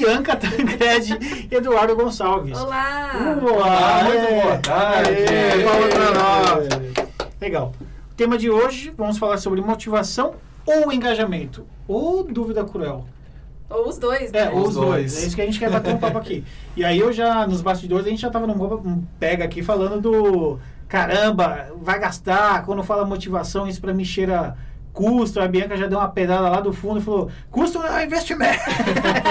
Bianca Tancredi e Eduardo Gonçalves. Olá! Olá, muito é. boa tarde. Pra nós. Legal. O tema de hoje, vamos falar sobre motivação ou engajamento. Ou dúvida cruel. Ou os dois, É, né? os Os dois. dois. É isso que a gente quer bater um papo aqui. E aí eu já, nos bastidores, a gente já tava num um pega aqui falando do caramba, vai gastar, quando fala motivação, isso pra mim cheira custo. A Bianca já deu uma pedada lá do fundo e falou, custo é investimento.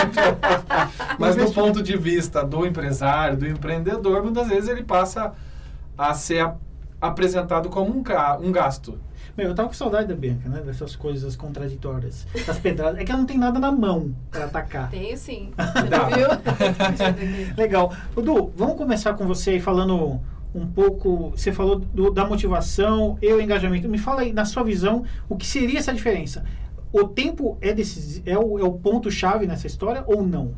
Mas do ponto de vista do empresário, do empreendedor, muitas vezes ele passa a ser a- apresentado como um, um gasto. Meu, eu tava com saudade da Bianca, né? Dessas coisas contraditórias. Das pedradas. É que ela não tem nada na mão pra atacar. Tenho sim. Dá. Viu? Legal. Dudu, vamos começar com você aí falando um pouco. Você falou do- da motivação e o engajamento. Me fala aí, na sua visão, o que seria essa diferença? O tempo é, decisi- é o, é o ponto-chave nessa história ou não?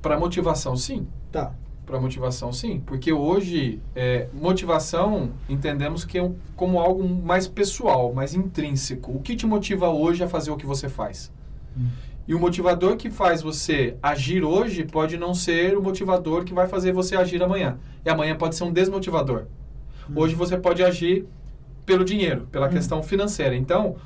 Para motivação, sim. Tá. Para motivação, sim. Porque hoje, é, motivação, entendemos que é um- como algo mais pessoal, mais intrínseco. O que te motiva hoje a fazer o que você faz? Hum. E o motivador que faz você agir hoje pode não ser o motivador que vai fazer você agir amanhã. E amanhã pode ser um desmotivador. Hum. Hoje você pode agir pelo dinheiro, pela Hum. questão financeira. Então,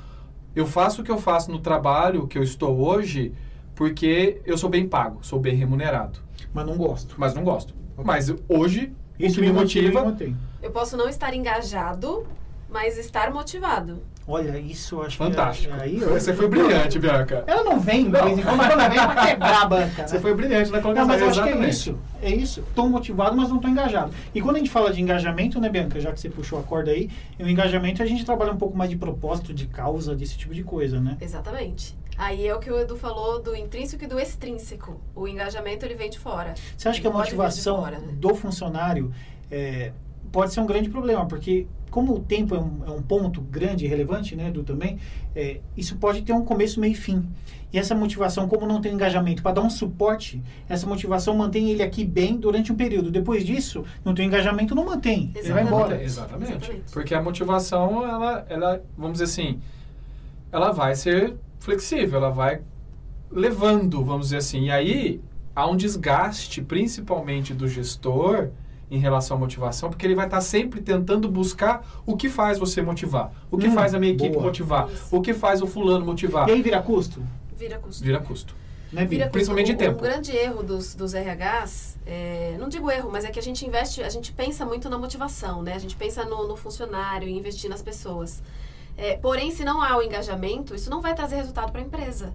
eu faço o que eu faço no trabalho que eu estou hoje porque eu sou bem pago, sou bem remunerado. Mas não gosto. Mas não gosto. Ok. Mas hoje, Isso o que me motiva... Eu posso não estar engajado, mas estar motivado. Olha, isso eu acho Fantástico. que. é- Aí, Você foi brilhante, Bianca. Ela não vem, Não. quando, mas quando ela vem é pra quebrar a banca. Você né? foi brilhante na Não, colocação. mas eu acho que é exatamente. isso. É isso. Tô motivado, mas não tô engajado. E quando a gente fala de engajamento, né, Bianca, já que você puxou a corda aí, o engajamento a gente trabalha um pouco mais de propósito, de causa, desse tipo de coisa, né? Exatamente. Aí é o que o Edu falou do intrínseco e do extrínseco. O engajamento ele vem de fora. Você acha que a motivação fora, né? do funcionário é, pode ser um grande problema, porque como o tempo é um, é um ponto grande e relevante, né, Edu, também, é, isso pode ter um começo, meio e fim. E essa motivação, como não tem engajamento para dar um suporte, essa motivação mantém ele aqui bem durante um período. Depois disso, não tem engajamento, não mantém. Ele vai Exatamente. embora. Exatamente. Exatamente. Porque a motivação, ela, ela, vamos dizer assim, ela vai ser flexível, ela vai levando, vamos dizer assim. E aí há um desgaste, principalmente do gestor, em relação à motivação, porque ele vai estar sempre tentando buscar o que faz você motivar, o que Hum, faz a minha equipe boa. motivar, Isso. o que faz o fulano motivar. E aí vira custo? Vira custo. Vira custo. Né, Vira custo. Principalmente de tempo. Um grande erro dos, dos RHs, é, não digo erro, mas é que a gente investe, a gente pensa muito na motivação, né? A gente pensa no, no funcionário, em investir nas pessoas. É, porém, se não há o engajamento, isso não vai trazer resultado para a empresa.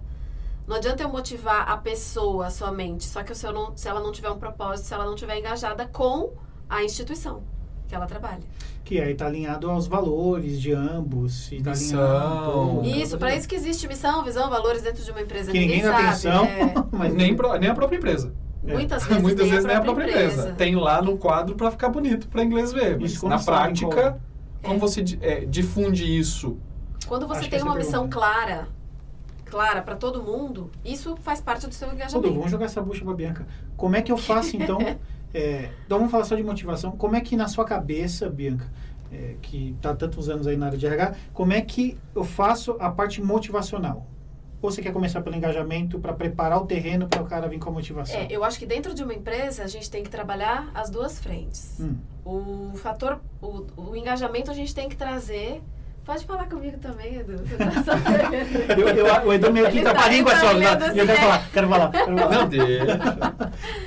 Não adianta eu motivar a pessoa somente, só que se, eu não, se ela não tiver um propósito, se ela não tiver engajada com a instituição que ela trabalha. Que aí tá alinhado aos valores de ambos. E tá Missão. alinhado, Isso, para isso que existe missão, visão, valores dentro de uma empresa. Que ninguém dá sabe. atenção. é. mas Nem, pro- nem a própria empresa. É. Muitas vezes, Muitas tem vezes nem a própria empresa. empresa. Tem lá no quadro para ficar bonito, para inglês ver. Mas Isso na prática, como É. você é, difunde isso? Quando você Acho tem uma é a missão pergunta. clara, clara para todo mundo, isso faz parte do seu Tudo, engajamento. vamos jogar essa bucha pra Bianca. Como é que eu faço, então? é, então vamos falar só de motivação. Como é que na sua cabeça, Bianca, é, que tá há tantos anos aí na área de RH, como é que eu faço a parte motivacional? Ou você quer começar pelo engajamento para preparar o terreno para o cara vir com a motivação? É, eu acho que dentro de uma empresa a gente tem que trabalhar as duas frentes. Hum. O fator, o, o engajamento a gente tem que trazer. Pode falar comigo também, Edu. Você tá Eu, eu, o Edu meio que tá tá- com a língua só. olhando E eu assim, quero é. falar, quero falar. Quero falar. Não deixa.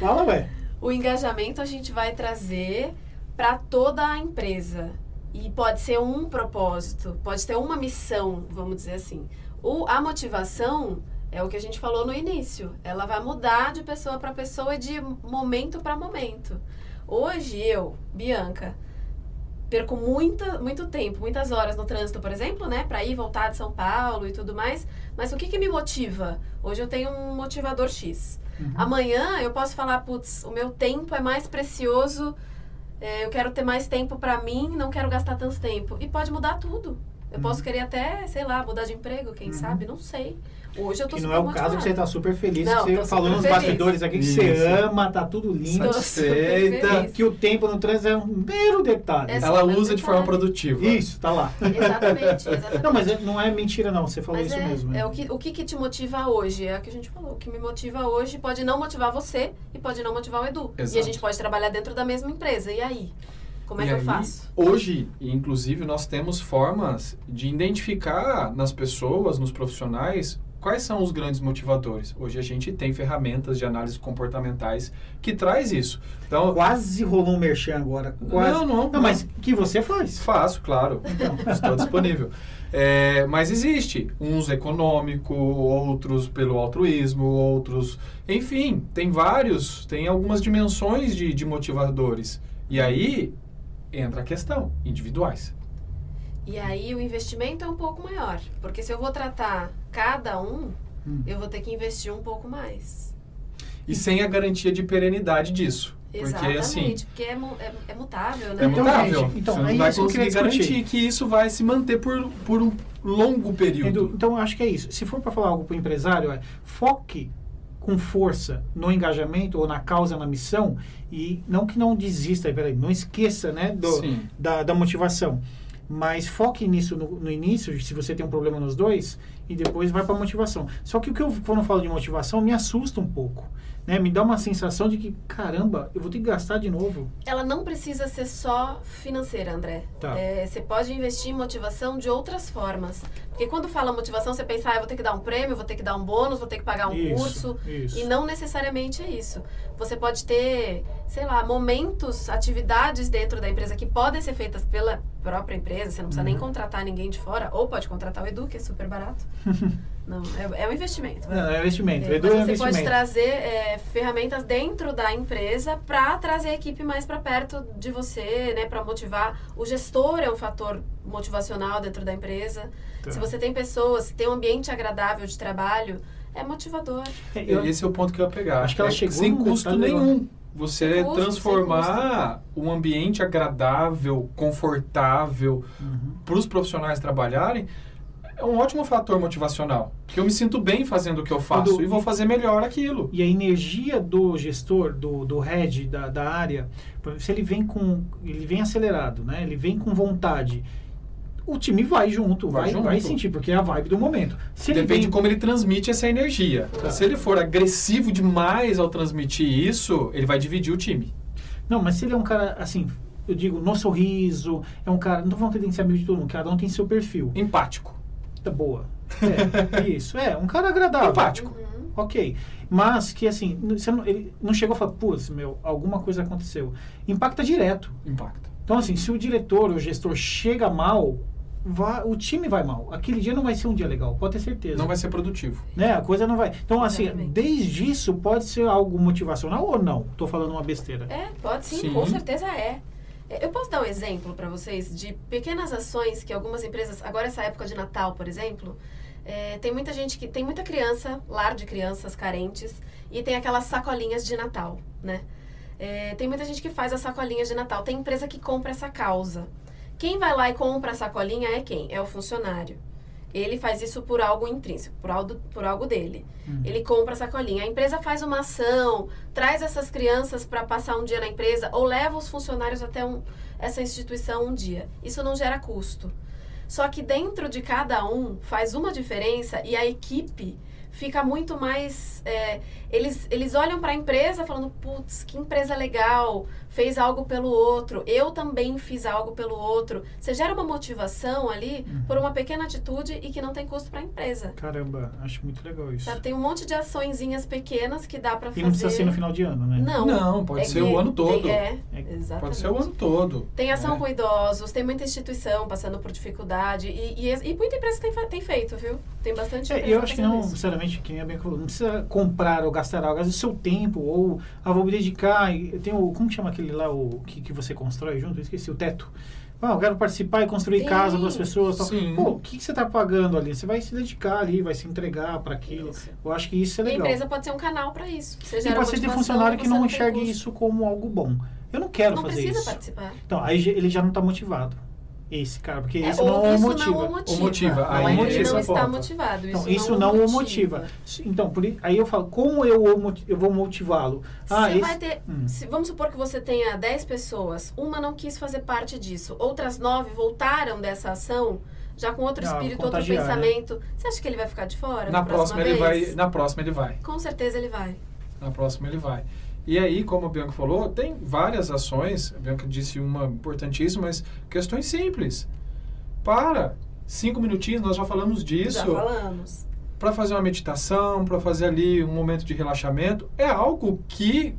Fala, ué. O engajamento a gente vai trazer para toda a empresa. E pode ser um propósito, pode ter uma missão, vamos dizer assim. O, a motivação é o que a gente falou no início. Ela vai mudar de pessoa para pessoa e de momento para momento. Hoje eu, Bianca, perco muita, muito tempo, muitas horas no trânsito, por exemplo, né, para ir voltar de São Paulo e tudo mais. Mas o que, que me motiva? Hoje eu tenho um motivador X. Uhum. Amanhã eu posso falar, putz, o meu tempo é mais precioso, é, eu quero ter mais tempo pra mim, não quero gastar tanto tempo. E pode mudar tudo. Eu posso querer até, sei lá, mudar de emprego, quem Uhum. sabe, não sei. Hoje eu tô Que não é o caso que você motivada. está super feliz, Não, que você falou nos feliz. bastidores aqui que Isso. você ama, tá tudo lindo. Satisfeita. Que o tempo no trânsito é um mero detalhe. É Ela usa de forma detalhe. produtiva. Isso, tá lá. Exatamente, exatamente. Não, mas é- não é mentira não, você falou Mas isso é, mesmo. é o, que, o que que te motiva hoje? É o que a gente falou. O que me motiva hoje pode não motivar você e pode não motivar o Edu. E a Exato. gente pode trabalhar dentro da mesma empresa. E aí? Como é E que eu aí, faço? Hoje, inclusive, nós temos formas de identificar nas pessoas, nos profissionais, quais são os grandes motivadores. Hoje a gente tem ferramentas de análise comportamentais que traz isso. Então, Quase rolou um merchan agora. Quase. não, não, Não, mas que você faz. Faço, claro. Estou disponível. É, mas existe. Uns econômico, outros pelo altruísmo, outros. Enfim, tem vários, tem algumas dimensões de, de motivadores. E aí entra a questão, individuais. E aí o investimento é um pouco maior. Porque se eu vou tratar cada um, Hum. eu vou ter que investir um pouco mais. E sem a garantia de perenidade disso. Porque Exatamente. assim, Porque é, é, é mutável, né? é Então, mutável. gente, então, Você é não vai isso que eu conseguir queria discutir. garantir que isso vai se manter por, por um longo período. Edu, então eu acho que é isso. Se for para falar algo para o empresário, é foque com força no engajamento ou na causa, na missão e não que não desista, peraí, não esqueça, né, do, da, da motivação. Mas foque nisso no, no início, se você tem um problema nos dois, e depois vai para motivação. Só que o que eu, quando eu falo de motivação, me assusta um pouco. Né? Me dá uma sensação de que, caramba, eu vou ter que gastar de novo. Ela não precisa ser só financeira, André. Tá. É, você pode investir em motivação de outras formas. Porque quando fala motivação, você pensa, ah, eu vou ter que dar um prêmio, vou ter que dar um bônus, vou ter que pagar um Isso, curso. isso. E não necessariamente é isso. Você pode ter, sei lá, momentos, atividades dentro da empresa que podem ser feitas pela própria empresa. Você não precisa nem Uhum. contratar ninguém de fora. Ou pode contratar o Edu, que é super barato. não, é, é um investimento. Não, é investimento. É, Edu mas é você investimento. pode trazer é, ferramentas dentro da empresa para trazer a equipe mais para perto de você, né, para motivar. O gestor é um fator motivacional dentro da empresa. Tá. Se você tem pessoas, tem um ambiente agradável de trabalho, é motivador. É, eu- Esse é o ponto que eu ia pegar. Acho que ela É chegou sem custo nenhum. Você custo, transformar um ambiente agradável, confortável Uhum. para os profissionais trabalharem é um ótimo fator motivacional. Porque eu me sinto bem fazendo o que eu faço e vou fazer melhor aquilo. E a energia do gestor, do, do head da, da área, se ele vem com. ele vem acelerado, né? Ele vem com vontade. O time vai junto, Vai vai, junto. vai sentir, porque é a vibe do momento. Se ele Depende vem, de como ele transmite essa energia. Tá. Se ele for agressivo demais ao transmitir isso, ele vai dividir o time. Não, mas se ele é um cara assim, eu digo, no sorriso, é um cara. Não que ele tem que ser amigo de todo mundo, cada um tem seu perfil. Empático. Tá boa. É, isso. É, um cara agradável. Empático. Uhum. Ok. Mas que assim, você não- ele não chegou a falar, putz, meu, alguma coisa aconteceu. Impacta direto. Impacta. Então, assim, se o diretor ou o gestor chega mal, vai- o time vai mal. Aquele dia não vai ser um dia legal, pode ter certeza. Não vai ser produtivo. Né? A coisa não vai. Então, assim, Exatamente. desde isso pode ser algo motivacional ou não? Tô falando uma besteira. É, pode sim, Sim. com certeza é. Eu posso dar um exemplo para vocês de pequenas ações que algumas empresas, agora essa época de Natal, por exemplo, é, tem muita gente que tem muita criança, lar de crianças carentes, e tem aquelas sacolinhas de Natal, né? É, tem muita gente que faz as sacolinhas de Natal. Tem empresa que compra essa causa. Quem vai lá e compra a sacolinha é quem? É o funcionário. Ele faz isso por algo intrínseco, por algo, por algo dele. Hum. Ele compra a sacolinha. A empresa faz uma ação, traz essas crianças para passar um dia na empresa ou leva os funcionários até um, essa instituição um dia. Isso não gera custo. Só que dentro de cada um faz uma diferença e a equipe fica muito mais. é, eles, eles olham para a empresa falando: putz, que empresa legal, fez algo pelo outro, eu também fiz algo pelo outro. Você gera uma motivação ali Uhum. por uma pequena atitude e que não tem custo para a empresa. Caramba, acho muito legal isso. Sabe, tem um monte de açõezinhas pequenas que dá para fazer. E não precisa ser no final de ano, né? Não. Não, pode É ser que o ano todo. tem- é, É, exatamente. Pode ser o ano todo. Tem ação É. com idosos, tem muita instituição passando por dificuldade e, e, e muita empresa tem, tem feito, viu? Tem bastante É, eu acho que não, sinceramente, quem é bem falou, não precisa comprar ou gastar algo, às vezes o seu tempo, ou ah, vou me dedicar. e Tem o, como que chama aquele lá, o que, que você constrói junto? Eu esqueci, o teto. Ah, eu quero participar e construir Sim. casa para as pessoas. Tal. Sim. Pô, o que, que você está pagando ali? Você vai se dedicar ali, vai se entregar para aquilo. Isso. Eu acho que isso é E a legal. empresa pode ser um canal para isso. Você E pode ser de funcionário que não tem enxergue isso como algo bom. Eu não quero Não fazer precisa isso. participar. Então, aí ele já não está motivado. Esse cara, porque É, isso não o isso motiva. não o motiva. O motiva. Não, Aí não ele motiva. não esse é o está ponto. motivado. Então, Isso, isso não, não o o motiva. Então, por, aí eu falo, como eu, o eu vou motivá-lo? Ah, Você esse- vai ter. Hum. se- vamos supor que você tenha 10 pessoas, uma não quis fazer parte disso, outras 9 voltaram dessa ação, já com outro Ah, espírito, outro contagiar, né? pensamento. Você acha que ele vai ficar de fora? Na próxima ele vai, na próxima ele vai. Com certeza ele vai. Na próxima ele vai. E aí, como a Bianca falou, tem várias ações. A Bianca disse uma importantíssima, mas questões simples. Para. Cinco minutinhos, nós já falamos disso. Já falamos. Para fazer uma meditação, para fazer ali um momento de relaxamento, é algo que,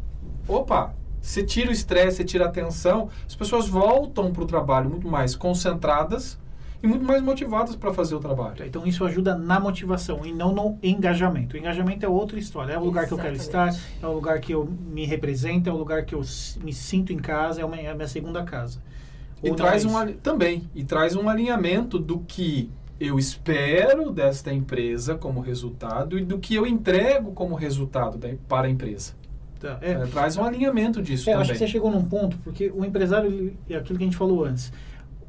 opa, você tira o estresse, você tira a tensão, as pessoas voltam para o trabalho muito mais concentradas e muito mais motivadas para fazer o trabalho. Então isso ajuda na motivação e não no engajamento. O engajamento é outra história. É o lugar que eu quero estar, Exatamente. é o lugar que eu me represento, é o lugar que eu me sinto em casa, é, uma, é a minha segunda casa. E traz é um também e traz um alinhamento do que eu espero desta empresa como resultado e do que eu entrego como resultado da, para a empresa. Tá, é. É, traz um alinhamento disso É, eu também. acho que você chegou num ponto, porque o empresário, ele- é aquilo que a gente falou antes.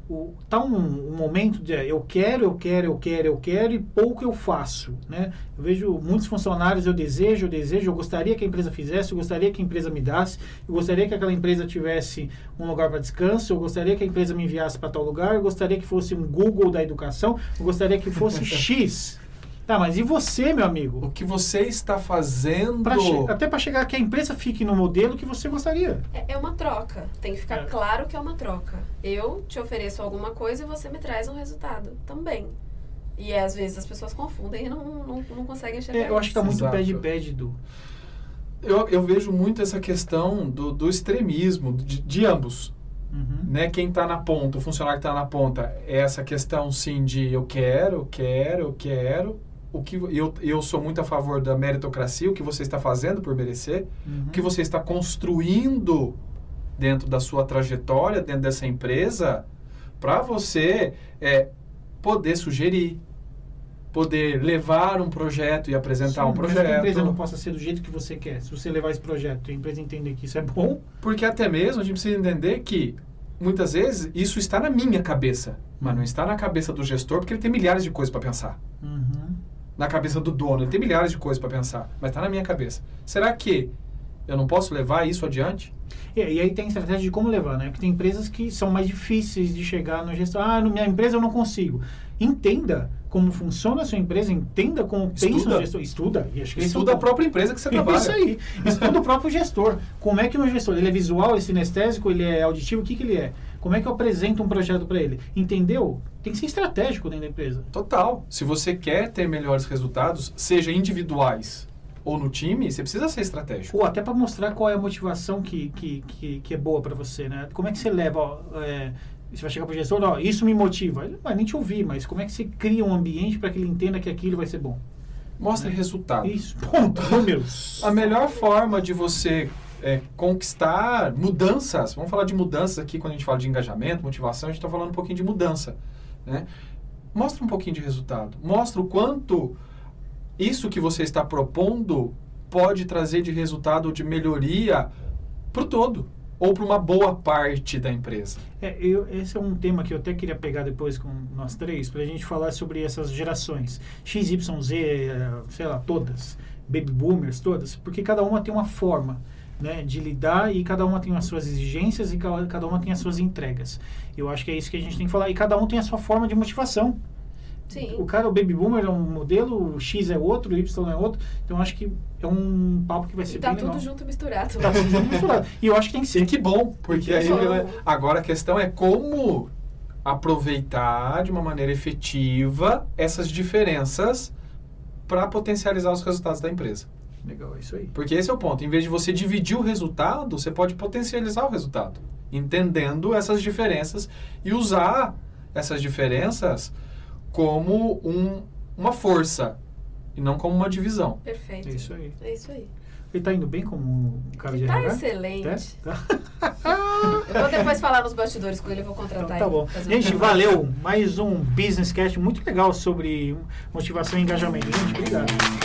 O, tá um, um momento de é, eu quero, eu quero, eu quero, eu quero e pouco eu faço, né? Eu vejo muitos funcionários, eu desejo, eu desejo, eu gostaria que a empresa fizesse, eu gostaria que a empresa me desse, eu gostaria que aquela empresa tivesse um lugar para descanso, eu gostaria que a empresa me enviasse para tal lugar, eu gostaria que fosse um Google da educação, eu gostaria que fosse X. Tá, mas e você, meu amigo? O que você está fazendo Pra até para chegar que a empresa fique no modelo que você gostaria. É, é uma troca. Tem que ficar É. claro que é uma troca. Eu te ofereço alguma coisa e você me traz um resultado também. E às vezes as pessoas confundem e não, não, não conseguem enxergar. É, eu acho que tá isso. muito Exato. pé de pé de do. eu, eu vejo muito essa questão do, do extremismo de, de ambos. Uhum. Né? Quem está na ponta, o funcionário que está na ponta, é essa questão sim de eu quero, eu quero, eu quero. O que eu, eu sou muito a favor da meritocracia, o que você está fazendo por merecer, Uhum. o que você está construindo dentro da sua trajetória, dentro dessa empresa, para você é, poder sugerir, poder levar um projeto e apresentar Sim, um que a empresa projeto. não possa ser do jeito que você quer. Se você levar esse projeto e a empresa entender que isso é bom, Porque até mesmo a gente precisa entender que muitas vezes isso está na minha cabeça, mas não está na cabeça do gestor, porque ele tem milhares de coisas para pensar. uhum. Na cabeça do dono, ele tem milhares de coisas para pensar, mas está na minha cabeça. Será que eu não posso levar isso adiante? E, e aí tem estratégia de como levar, né? Porque tem empresas que são mais difíceis de chegar no gestor. Ah, na minha empresa eu não consigo. Entenda como funciona a sua empresa, entenda como pensa Estuda. o gestor. Estuda. E é Estuda a própria empresa que você trabalha. Isso aí. Estuda o próprio gestor. Como é que o meu gestor, ele é visual, ele é sinestésico, ele é auditivo, o que, que ele é? Como é que eu apresento um projeto para ele? Entendeu? Tem que ser estratégico dentro da empresa. Total. Se você quer ter melhores resultados, seja individuais ou no time, você precisa ser estratégico. Ou até para mostrar qual é a motivação que, que, que, que é boa para você, né? Como é que você leva, ó, é, você vai chegar para o gestor, ó, isso me motiva. Ele não vai nem te ouvir, mas como é que você cria um ambiente para que ele entenda que aquilo vai ser bom? Mostre resultado. Isso, ponto, números. A melhor forma de você é, conquistar mudanças, vamos falar de mudanças aqui quando a gente fala de engajamento, motivação, a gente está falando um pouquinho de mudança. Né? Mostra um pouquinho de resultado. Mostra o quanto isso que você está propondo pode trazer de resultado ou de melhoria para o todo ou para uma boa parte da empresa. É, eu, esse é um tema que eu até queria pegar depois com nós três, para a gente falar sobre essas gerações. X, Y, Z, eh, sei lá, todas. Baby boomers, todas. Porque cada uma tem uma forma né, de lidar e cada uma tem as suas exigências e ca- cada uma tem as suas entregas. Eu acho que é isso que a gente tem que falar. E cada um tem a sua forma de motivação. Sim. O cara, o baby boomer é um modelo, o X é outro, o Y é outro. Então eu acho que é um papo que vai ser E tá bem tudo legal. junto misturado. Tá tudo junto misturado. E eu acho que tem que E ser. que bom, porque aí bom. né, agora a questão é como aproveitar de uma maneira efetiva essas diferenças para potencializar os resultados da empresa. Legal, é isso aí. Porque esse é o ponto. Em vez de você dividir o resultado, você pode potencializar o resultado, entendendo essas diferenças e usar essas diferenças como um, uma força e não como uma divisão. Perfeito. É isso aí. É isso aí. Ele tá indo bem como um cara de Ele tá RH? excelente. É? Tá? Eu vou depois falar nos bastidores com ele, eu vou Então, contratar tá ele. bom. um Gente, trabalho. valeu. Mais um Business Cast muito legal sobre motivação e engajamento. Gente, obrigado.